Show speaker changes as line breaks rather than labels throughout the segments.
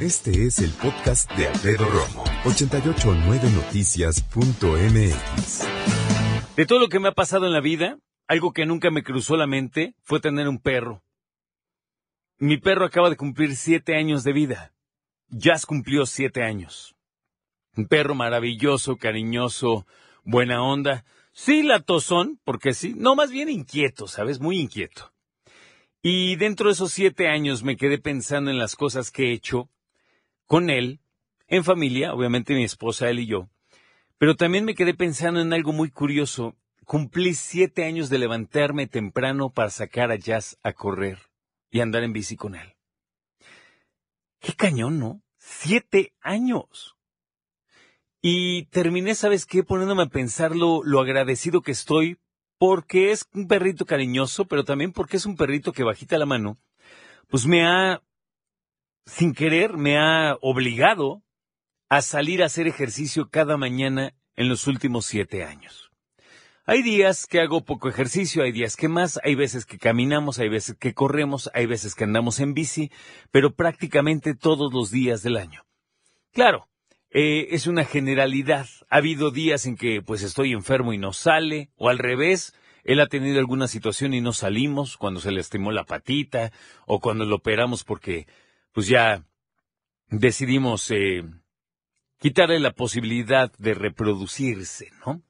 Este es el podcast de Alfredo Romo, 889noticias.mx.
De todo lo que me ha pasado en la vida, algo que nunca me cruzó la mente fue tener un perro. Mi perro acaba de cumplir siete años de vida. Jazz cumplió siete años. Un perro maravilloso, cariñoso, buena onda. Sí, latosón, porque sí. No, más bien inquieto, ¿sabes? Muy inquieto. Y dentro de esos siete años me quedé pensando en las cosas que he hecho con él, en familia, obviamente mi esposa, él y yo. Pero también me quedé pensando en algo muy curioso. Cumplí siete años de levantarme temprano para sacar a Jazz a correr y andar en bici con él. Qué cañón, ¿no? Siete años. Y terminé, ¿sabes qué? Poniéndome a pensar lo, lo agradecido que estoy porque es un perrito cariñoso, pero también porque es un perrito que bajita la mano, pues me ha, sin querer, me ha obligado a salir a hacer ejercicio cada mañana en los últimos siete años. Hay días que hago poco ejercicio, hay días que más, hay veces que caminamos, hay veces que corremos, hay veces que andamos en bici, pero prácticamente todos los días del año. Claro, eh, es una generalidad. Ha habido días en que pues estoy enfermo y no sale, o al revés, él ha tenido alguna situación y no salimos, cuando se le estimó la patita, o cuando lo operamos porque pues ya decidimos eh, quitarle la posibilidad de reproducirse, ¿no?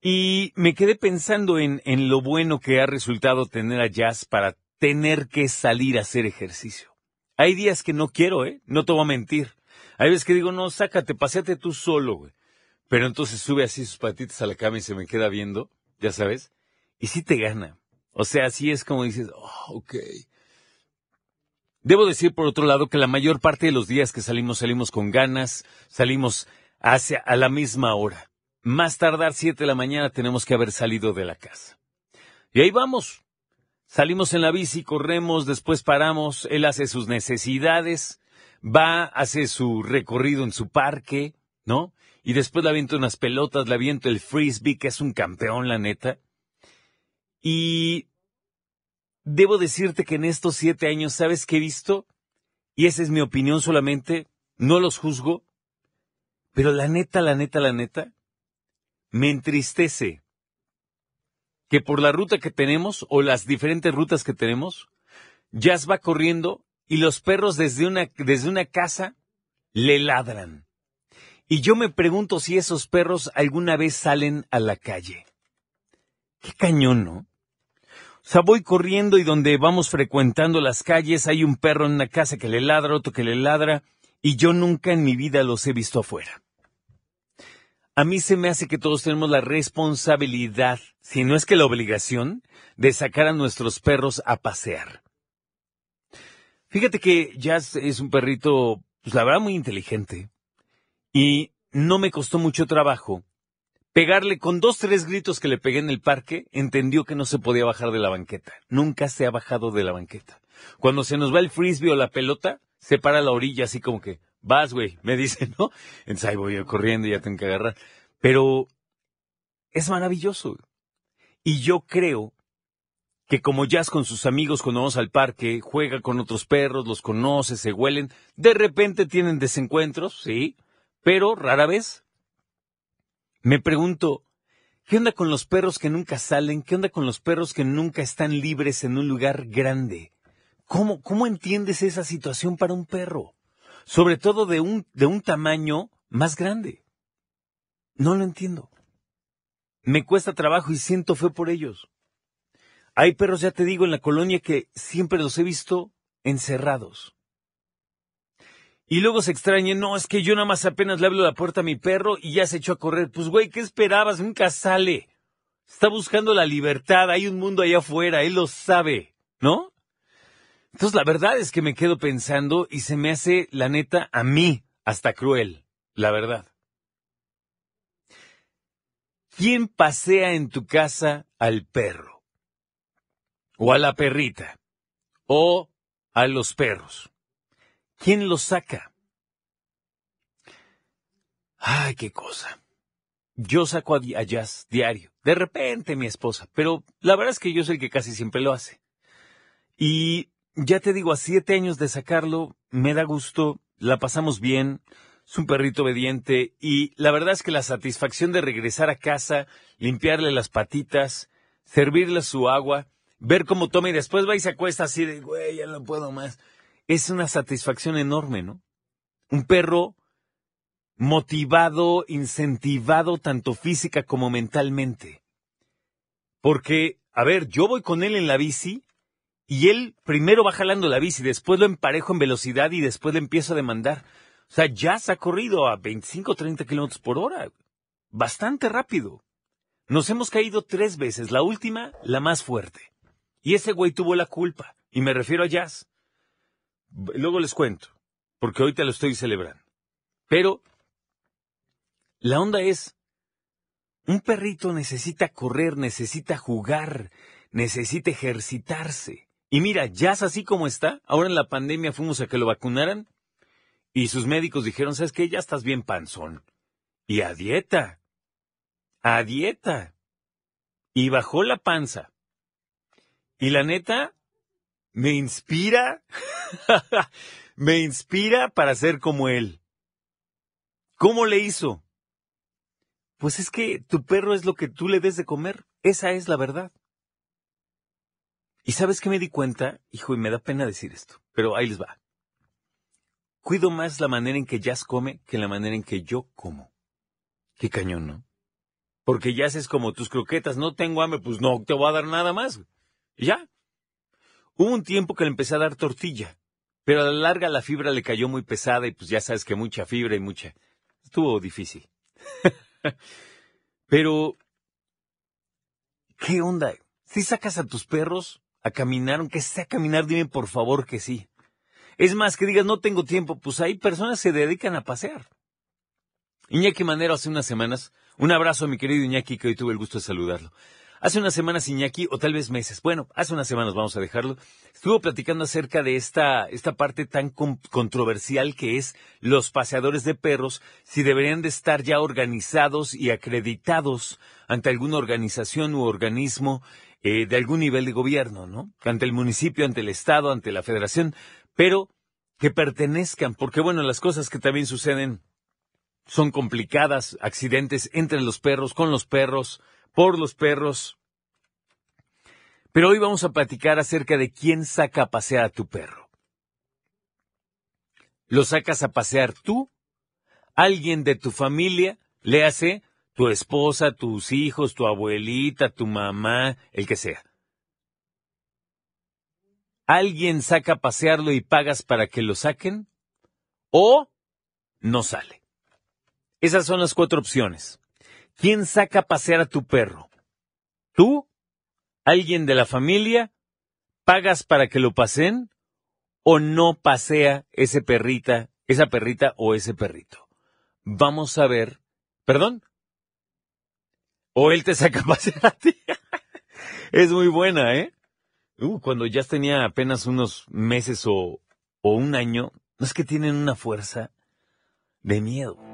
Y me quedé pensando en, en lo bueno que ha resultado tener a Jazz para tener que salir a hacer ejercicio. Hay días que no quiero, ¿eh? No te voy a mentir. Hay veces que digo, no, sácate, paseate tú solo, güey. Pero entonces sube así sus patitas a la cama y se me queda viendo, ya sabes. Y sí te gana. O sea, así es como dices, oh, ok. Debo decir, por otro lado, que la mayor parte de los días que salimos, salimos con ganas, salimos hacia a la misma hora. Más tardar siete de la mañana tenemos que haber salido de la casa. Y ahí vamos. Salimos en la bici, corremos, después paramos, él hace sus necesidades, va, hace su recorrido en su parque, ¿no? Y después le aviento unas pelotas, le aviento el frisbee, que es un campeón, la neta. Y debo decirte que en estos siete años, ¿sabes qué he visto? Y esa es mi opinión solamente, no los juzgo, pero la neta, la neta, la neta, me entristece que por la ruta que tenemos o las diferentes rutas que tenemos, Jazz va corriendo y los perros desde una, desde una casa le ladran. Y yo me pregunto si esos perros alguna vez salen a la calle. Qué cañón, ¿no? Sea, voy corriendo y donde vamos frecuentando las calles hay un perro en una casa que le ladra, otro que le ladra, y yo nunca en mi vida los he visto afuera. A mí se me hace que todos tenemos la responsabilidad, si no es que la obligación, de sacar a nuestros perros a pasear. Fíjate que Jazz es un perrito, pues la verdad, muy inteligente. Y no me costó mucho trabajo. Pegarle con dos, tres gritos que le pegué en el parque, entendió que no se podía bajar de la banqueta. Nunca se ha bajado de la banqueta. Cuando se nos va el frisbee o la pelota, se para a la orilla así como que, vas, güey, me dice, ¿no? Entonces ahí voy yo corriendo y ya tengo que agarrar. Pero es maravilloso. Y yo creo que como Jazz con sus amigos cuando vamos al parque, juega con otros perros, los conoce, se huelen, de repente tienen desencuentros, sí, pero rara vez. Me pregunto, ¿qué onda con los perros que nunca salen? ¿Qué onda con los perros que nunca están libres en un lugar grande? ¿Cómo, cómo entiendes esa situación para un perro? sobre todo de un, de un tamaño más grande. No lo entiendo. Me cuesta trabajo y siento fe por ellos. Hay perros, ya te digo, en la colonia que siempre los he visto encerrados. Y luego se extrañen, no, es que yo nada más apenas le abro la puerta a mi perro y ya se echó a correr. Pues güey, ¿qué esperabas? Nunca sale. Está buscando la libertad, hay un mundo allá afuera, él lo sabe, ¿no? Entonces la verdad es que me quedo pensando y se me hace, la neta, a mí hasta cruel, la verdad. ¿Quién pasea en tu casa al perro? ¿O a la perrita? ¿O a los perros? ¿Quién los saca? Ay, qué cosa. Yo saco a, Jazz diario. De repente mi esposa, pero la verdad es que yo soy el que casi siempre lo hace. Y ya te digo, a siete años de sacarlo, me da gusto, la pasamos bien, es un perrito obediente y la verdad es que la satisfacción de regresar a casa, limpiarle las patitas, servirle su agua, ver cómo toma y después va y se acuesta así de, güey, ya no puedo más. Es una satisfacción enorme, ¿no? Un perro motivado, incentivado tanto física como mentalmente. Porque, a ver, yo voy con él en la bici y él primero va jalando la bici, después lo emparejo en velocidad y después le empiezo a demandar. O sea, ya se ha corrido a 25 o 30 kilómetros por hora. Bastante rápido. Nos hemos caído tres veces, la última, la más fuerte. Y ese güey tuvo la culpa. Y me refiero a Jazz. Luego les cuento, porque ahorita lo estoy celebrando. Pero la onda es, un perrito necesita correr, necesita jugar, necesita ejercitarse. Y mira, Jazz así como está, ahora en la pandemia fuimos a que lo vacunaran y sus médicos dijeron, ¿sabes qué? Ya estás bien panzón. Y a dieta. A dieta. Y bajó la panza. Y la neta, me inspira, me inspira para ser como él. ¿Cómo le hizo? Pues es que tu perro es lo que tú le des de comer. Esa es la verdad. ¿Y sabes qué me di cuenta? Hijo, y me da pena decir esto, pero ahí les va. Cuido más la manera en que Jazz come que la manera en que yo como. Qué cañón, ¿no? Porque Jazz es como tus croquetas, no tengo hambre, pues no te voy a dar nada más. Y ya. Hubo un tiempo que le empecé a dar tortilla, pero a la larga la fibra le cayó muy pesada y pues ya sabes que mucha fibra y mucha. Estuvo difícil. pero, ¿qué onda? Si sacas a tus perros a caminar, aunque sea a caminar, dime por favor que sí. Es más, que digas, no tengo tiempo, pues hay personas que se dedican a pasear. Iñaki Manero hace unas semanas, un abrazo a mi querido Iñaki, que hoy tuve el gusto de saludarlo. Hace unas semanas Iñaki, o tal vez meses, bueno, hace unas semanas vamos a dejarlo, estuvo platicando acerca de esta, esta parte tan controversial que es los paseadores de perros, si deberían de estar ya organizados y acreditados ante alguna organización u organismo eh, de algún nivel de gobierno, ¿no? Ante el municipio, ante el Estado, ante la Federación pero que pertenezcan, porque bueno, las cosas que también suceden son complicadas, accidentes entre los perros, con los perros, por los perros. Pero hoy vamos a platicar acerca de quién saca a pasear a tu perro. ¿Lo sacas a pasear tú? ¿Alguien de tu familia? Le hace tu esposa, tus hijos, tu abuelita, tu mamá, el que sea alguien saca a pasearlo y pagas para que lo saquen, o no sale. Esas son las cuatro opciones. ¿Quién saca a pasear a tu perro? ¿Tú? ¿Alguien de la familia? ¿Pagas para que lo pasen? ¿O no pasea ese perrita, esa perrita o ese perrito? Vamos a ver. ¿Perdón? ¿O él te saca a pasear a ti? es muy buena, ¿eh? Uh, cuando ya tenía apenas unos meses o, o un año, no es que tienen una fuerza de miedo.